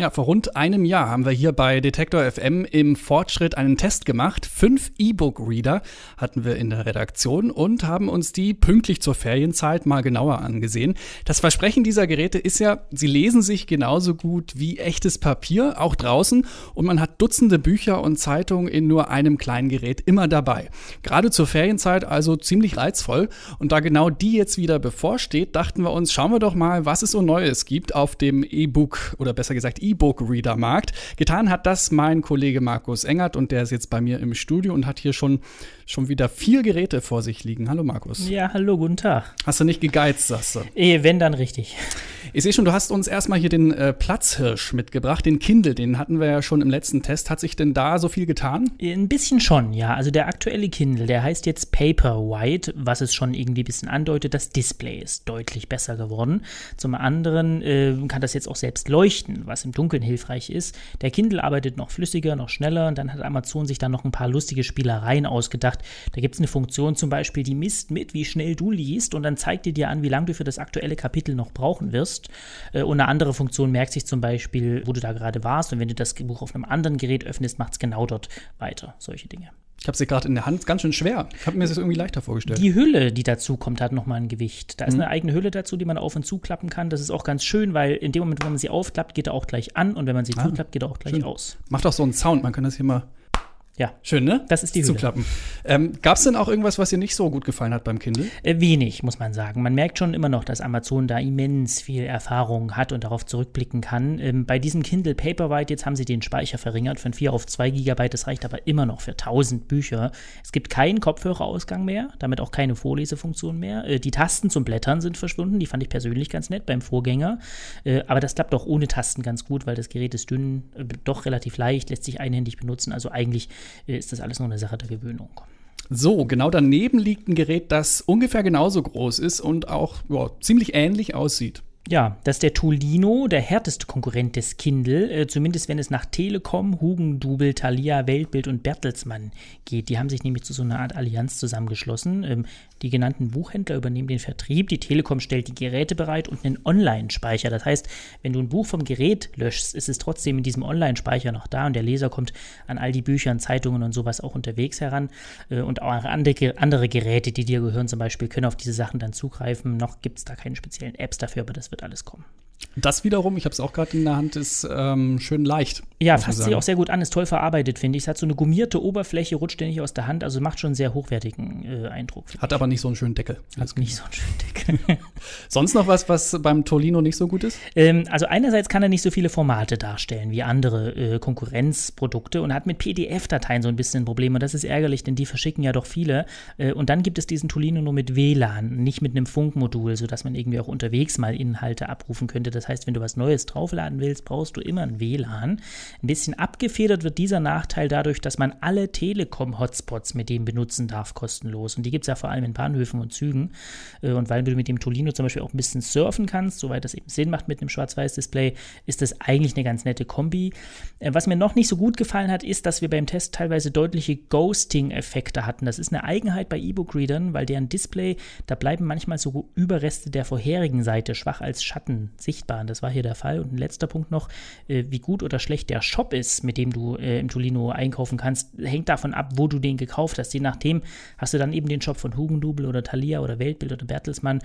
Ja, vor rund einem Jahr haben wir hier bei Detektor FM im Fortschritt einen Test gemacht. Fünf E-Book-Reader hatten wir in der Redaktion und haben uns die pünktlich zur Ferienzeit mal genauer angesehen. Das Versprechen dieser Geräte ist ja, sie lesen sich genauso gut wie echtes Papier, auch draußen, und man hat Dutzende Bücher und Zeitungen in nur einem kleinen Gerät immer dabei. Gerade zur Ferienzeit also ziemlich reizvoll. Und da genau die jetzt wieder bevorsteht, dachten wir uns, schauen wir doch mal, was es so Neues gibt auf dem E-Book oder besser gesagt e E-Book-Reader-Markt. Getan hat das mein Kollege Markus Engert und der ist jetzt bei mir im Studio und hat hier schon, schon wieder vier Geräte vor sich liegen. Hallo Markus. Ja, hallo, guten Tag. Hast du nicht gegeizt, sagst du? Eh, wenn, dann richtig. Ich sehe schon, du hast uns erstmal hier den äh, Platzhirsch mitgebracht, den Kindle, den hatten wir ja schon im letzten Test. Hat sich denn da so viel getan? Ein bisschen schon, ja. Also der aktuelle Kindle, der heißt jetzt Paperwhite, was es schon irgendwie ein bisschen andeutet. Das Display ist deutlich besser geworden. Zum anderen äh, kann das jetzt auch selbst leuchten, was im Dunkeln hilfreich ist. Der Kindle arbeitet noch flüssiger, noch schneller und dann hat Amazon sich da noch ein paar lustige Spielereien ausgedacht. Da gibt es eine Funktion zum Beispiel, die misst mit, wie schnell du liest und dann zeigt die dir an, wie lange du für das aktuelle Kapitel noch brauchen wirst. Äh, und eine andere Funktion merkt sich zum Beispiel, wo du da gerade warst und wenn du das Buch auf einem anderen Gerät öffnest, macht es genau dort weiter. Solche Dinge. Ich habe sie gerade in der Hand, ganz schön schwer. Ich habe mir das irgendwie leichter vorgestellt. Die Hülle, die dazu kommt, hat nochmal ein Gewicht. Da ist mhm. eine eigene Hülle dazu, die man auf und zuklappen kann. Das ist auch ganz schön, weil in dem Moment, wo man sie aufklappt, geht er auch gleich an und wenn man sie ah, zuklappt, geht er auch gleich schön. aus. Macht auch so einen Sound, man kann das hier mal ja. Schön, ne? Das ist die Hülle. Zuklappen. Ähm, Gab es denn auch irgendwas, was dir nicht so gut gefallen hat beim Kindle? Äh, wenig, muss man sagen. Man merkt schon immer noch, dass Amazon da immens viel Erfahrung hat und darauf zurückblicken kann. Ähm, bei diesem Kindle Paperwhite, jetzt haben sie den Speicher verringert von 4 auf 2 Gigabyte. Das reicht aber immer noch für 1000 Bücher. Es gibt keinen Kopfhörerausgang mehr, damit auch keine Vorlesefunktion mehr. Äh, die Tasten zum Blättern sind verschwunden. Die fand ich persönlich ganz nett beim Vorgänger. Äh, aber das klappt auch ohne Tasten ganz gut, weil das Gerät ist dünn, äh, doch relativ leicht, lässt sich einhändig benutzen. Also eigentlich ist das alles nur eine Sache der Gewöhnung. So, genau daneben liegt ein Gerät, das ungefähr genauso groß ist und auch ja, ziemlich ähnlich aussieht. Ja, das ist der Toolino, der härteste Konkurrent des Kindle, äh, zumindest wenn es nach Telekom, Hugendubel, Thalia, Weltbild und Bertelsmann geht. Die haben sich nämlich zu so einer Art Allianz zusammengeschlossen. Ähm, die genannten Buchhändler übernehmen den Vertrieb, die Telekom stellt die Geräte bereit und einen Online-Speicher. Das heißt, wenn du ein Buch vom Gerät löschst, ist es trotzdem in diesem Online-Speicher noch da und der Leser kommt an all die Bücher, Zeitungen und sowas auch unterwegs heran. Äh, und auch andere, andere Geräte, die dir gehören zum Beispiel, können auf diese Sachen dann zugreifen. Noch gibt es da keine speziellen Apps dafür, aber das wird alles kommen. Das wiederum, ich habe es auch gerade in der Hand, ist ähm, schön leicht. Ja, fasst sich auch sehr gut an, ist toll verarbeitet, finde ich. Es hat so eine gummierte Oberfläche, rutscht ständig aus der Hand, also macht schon einen sehr hochwertigen äh, Eindruck. Hat aber nicht so einen schönen Deckel. Hat nicht so einen schönen Deckel. Sonst noch was, was beim Tolino nicht so gut ist? Ähm, also einerseits kann er nicht so viele Formate darstellen wie andere äh, Konkurrenzprodukte und hat mit PDF-Dateien so ein bisschen Probleme. Das ist ärgerlich, denn die verschicken ja doch viele. Äh, und dann gibt es diesen Tolino nur mit WLAN, nicht mit einem Funkmodul, sodass man irgendwie auch unterwegs mal Inhalte abrufen könnte. Das heißt, wenn du was Neues draufladen willst, brauchst du immer ein WLAN. Ein bisschen abgefedert wird dieser Nachteil dadurch, dass man alle Telekom-Hotspots mit dem benutzen darf, kostenlos. Und die gibt es ja vor allem in Bahnhöfen und Zügen. Äh, und weil du mit dem Tolino zum Beispiel auch ein bisschen surfen kannst, soweit das eben Sinn macht mit einem Schwarz-Weiß-Display, ist das eigentlich eine ganz nette Kombi. Äh, was mir noch nicht so gut gefallen hat, ist, dass wir beim Test teilweise deutliche Ghosting-Effekte hatten. Das ist eine Eigenheit bei E-Book-Readern, weil deren Display, da bleiben manchmal so Überreste der vorherigen Seite schwach als Schatten sichtbar. Das war hier der Fall. Und ein letzter Punkt noch, äh, wie gut oder schlecht der Shop ist, mit dem du im Tolino einkaufen kannst, hängt davon ab, wo du den gekauft hast. Je nachdem hast du dann eben den Shop von Hugendubel oder Thalia oder Weltbild oder Bertelsmann.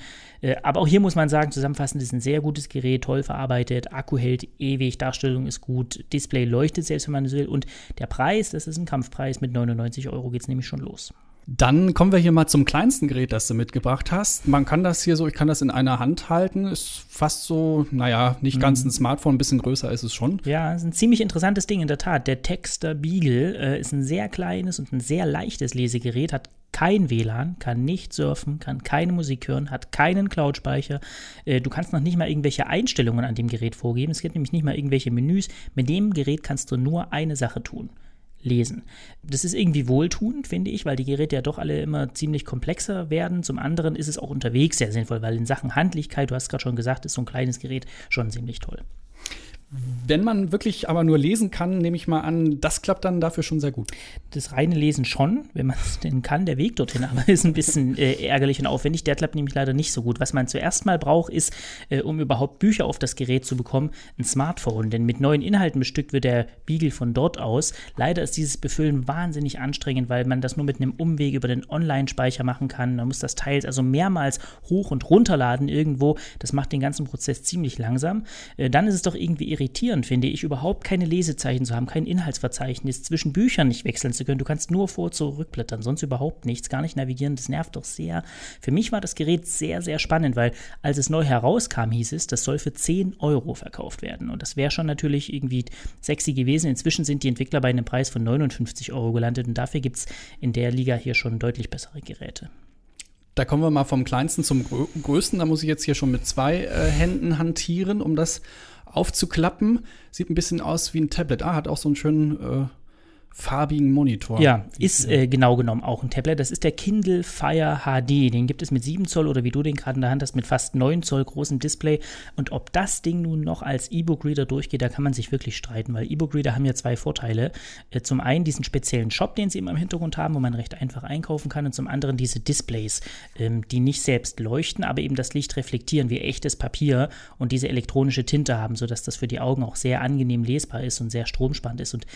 aber auch hier muss man sagen, zusammenfassend ist ein sehr gutes Gerät, toll verarbeitet, Akku hält ewig, Darstellung ist gut, Display leuchtet selbst, wenn man es will. Und der Preis, das ist ein Kampfpreis, mit 99 Euro geht es nämlich schon los. Dann kommen wir hier mal zum kleinsten Gerät, das du mitgebracht hast. Man kann das hier so, ich kann das in einer Hand halten, ist fast so, naja, nicht ganz mhm. ein Smartphone, ein bisschen größer ist es schon. Ja, ist ein ziemlich interessantes Ding in der Tat. Der Texter Beagle äh, ist ein sehr kleines und ein sehr leichtes Lesegerät, hat kein WLAN, kann nicht surfen, kann keine Musik hören, hat keinen Cloud-Speicher. Äh, du kannst noch nicht mal irgendwelche Einstellungen an dem Gerät vorgeben. Es gibt nämlich nicht mal irgendwelche Menüs. Mit dem Gerät kannst du nur eine Sache tun lesen. Das ist irgendwie wohltuend, finde ich, weil die Geräte ja doch alle immer ziemlich komplexer werden. Zum anderen ist es auch unterwegs sehr sinnvoll, weil in Sachen Handlichkeit, du hast gerade schon gesagt, ist so ein kleines Gerät schon ziemlich toll. Wenn man wirklich aber nur lesen kann, nehme ich mal an, das klappt dann dafür schon sehr gut. Das reine Lesen schon, wenn man es denn kann. Der Weg dorthin aber ist ein bisschen äh, ärgerlich und aufwendig. Der klappt nämlich leider nicht so gut. Was man zuerst mal braucht, ist, äh, um überhaupt Bücher auf das Gerät zu bekommen, ein Smartphone. Denn mit neuen Inhalten bestückt wird der Beagle von dort aus. Leider ist dieses Befüllen wahnsinnig anstrengend, weil man das nur mit einem Umweg über den Online-Speicher machen kann. Man muss das Teil also mehrmals hoch und runterladen irgendwo. Das macht den ganzen Prozess ziemlich langsam. Äh, dann ist es doch irgendwie irritierend, finde ich, überhaupt keine Lesezeichen zu haben, kein Inhaltsverzeichnis, zwischen Büchern nicht wechseln zu können. Du kannst nur vor- zurückblättern, sonst überhaupt nichts, gar nicht navigieren. Das nervt doch sehr. Für mich war das Gerät sehr, sehr spannend, weil als es neu herauskam, hieß es, das soll für 10 Euro verkauft werden. Und das wäre schon natürlich irgendwie sexy gewesen. Inzwischen sind die Entwickler bei einem Preis von 59 Euro gelandet und dafür gibt es in der Liga hier schon deutlich bessere Geräte. Da kommen wir mal vom kleinsten zum größten. Da muss ich jetzt hier schon mit zwei äh, Händen hantieren, um das aufzuklappen. Sieht ein bisschen aus wie ein Tablet. Ah, hat auch so einen schönen äh, farbigen Monitor. Ja, ist äh, genau genommen auch ein Tablet. Das ist der Kindle Fire HD. Den gibt es mit 7 Zoll oder wie du den gerade in der Hand hast, mit fast 9 Zoll großem Display. Und ob das Ding nun noch als E-Book-Reader durchgeht, da kann man sich wirklich streiten, weil E-Book-Reader haben ja zwei Vorteile. Äh, zum einen diesen speziellen Shop, den sie immer im Hintergrund haben, wo man recht einfach einkaufen kann. Und zum anderen diese Displays, ähm, die nicht selbst leuchten, aber eben das Licht reflektieren wie echtes Papier und diese elektronische Tinte haben, sodass das für die Augen auch sehr angenehm lesbar ist und sehr stromsparend ist. Und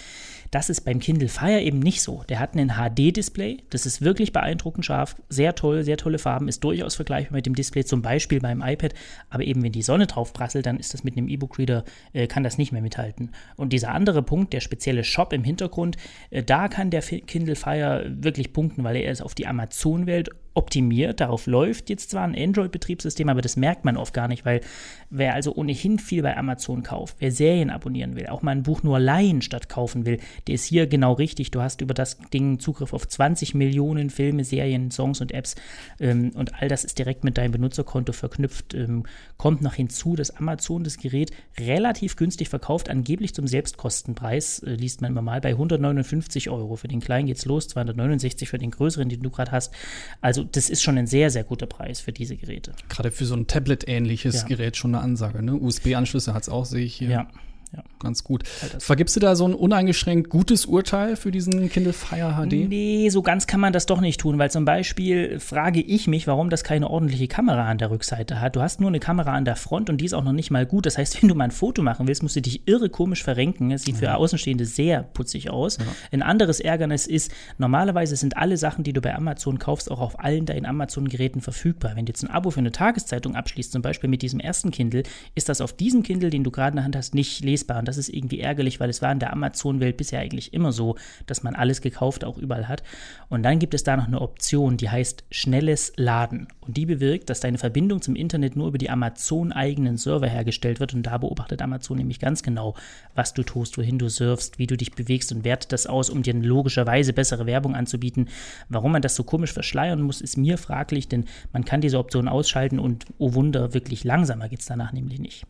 das ist beim Kindle Fire eben nicht so. Der hat einen HD-Display, das ist wirklich beeindruckend scharf, sehr toll, sehr tolle Farben, ist durchaus vergleichbar mit dem Display zum Beispiel beim iPad, aber eben wenn die Sonne drauf prasselt, dann ist das mit einem E-Book-Reader, äh, kann das nicht mehr mithalten. Und dieser andere Punkt, der spezielle Shop im Hintergrund, äh, da kann der Kindle Fire wirklich punkten, weil er ist auf die Amazon-Welt optimiert. Darauf läuft jetzt zwar ein Android-Betriebssystem, aber das merkt man oft gar nicht, weil wer also ohnehin viel bei Amazon kauft, wer Serien abonnieren will, auch mal ein Buch nur leihen statt kaufen will, der ist hier genau richtig. Du hast über das Ding Zugriff auf 20 Millionen Filme, Serien, Songs und Apps ähm, und all das ist direkt mit deinem Benutzerkonto verknüpft. Ähm, kommt noch hinzu, dass Amazon das Gerät relativ günstig verkauft, angeblich zum Selbstkostenpreis, äh, liest man immer mal, bei 159 Euro. Für den kleinen geht's los, 269 für den größeren, den du gerade hast. Also das ist schon ein sehr, sehr guter Preis für diese Geräte. Gerade für so ein Tablet-ähnliches ja. Gerät schon eine Ansage. Ne? USB-Anschlüsse hat es auch, sehe ich hier. Ja. Ja. Ganz gut. Vergibst du da so ein uneingeschränkt gutes Urteil für diesen Kindle Fire HD? Nee, so ganz kann man das doch nicht tun, weil zum Beispiel frage ich mich, warum das keine ordentliche Kamera an der Rückseite hat. Du hast nur eine Kamera an der Front und die ist auch noch nicht mal gut. Das heißt, wenn du mal ein Foto machen willst, musst du dich irre komisch verrenken. Es sieht ja. für Außenstehende sehr putzig aus. Ja. Ein anderes Ärgernis ist, normalerweise sind alle Sachen, die du bei Amazon kaufst, auch auf allen deinen Amazon-Geräten verfügbar. Wenn du jetzt ein Abo für eine Tageszeitung abschließt, zum Beispiel mit diesem ersten Kindle, ist das auf diesem Kindle, den du gerade in der Hand hast, nicht lesbar lesbar. Und das ist irgendwie ärgerlich, weil es war in der Amazon-Welt bisher eigentlich immer so, dass man alles gekauft auch überall hat. Und dann gibt es da noch eine Option, die heißt schnelles Laden. Und die bewirkt, dass deine Verbindung zum Internet nur über die Amazon-eigenen Server hergestellt wird. Und da beobachtet Amazon nämlich ganz genau, was du tust, wohin du surfst, wie du dich bewegst und wertet das aus, um dir logischerweise bessere Werbung anzubieten. Warum man das so komisch verschleiern muss, ist mir fraglich, denn man kann diese Option ausschalten und, oh Wunder, wirklich langsamer geht es danach nämlich nicht.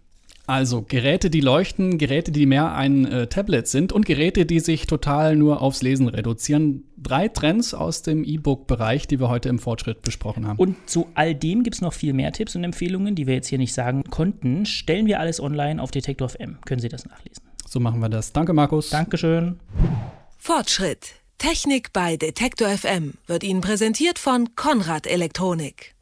Also Geräte, die leuchten, Geräte, die mehr ein äh, Tablet sind und Geräte, die sich total nur aufs Lesen reduzieren. Drei Trends aus dem E-Book-Bereich, die wir heute im Fortschritt besprochen haben. Und zu all dem gibt es noch viel mehr Tipps und Empfehlungen, die wir jetzt hier nicht sagen konnten. Stellen wir alles online auf Detektor FM. Können Sie das nachlesen. So machen wir das. Danke, Markus. Dankeschön. Fortschritt. Technik bei Detektor FM wird Ihnen präsentiert von Konrad Elektronik.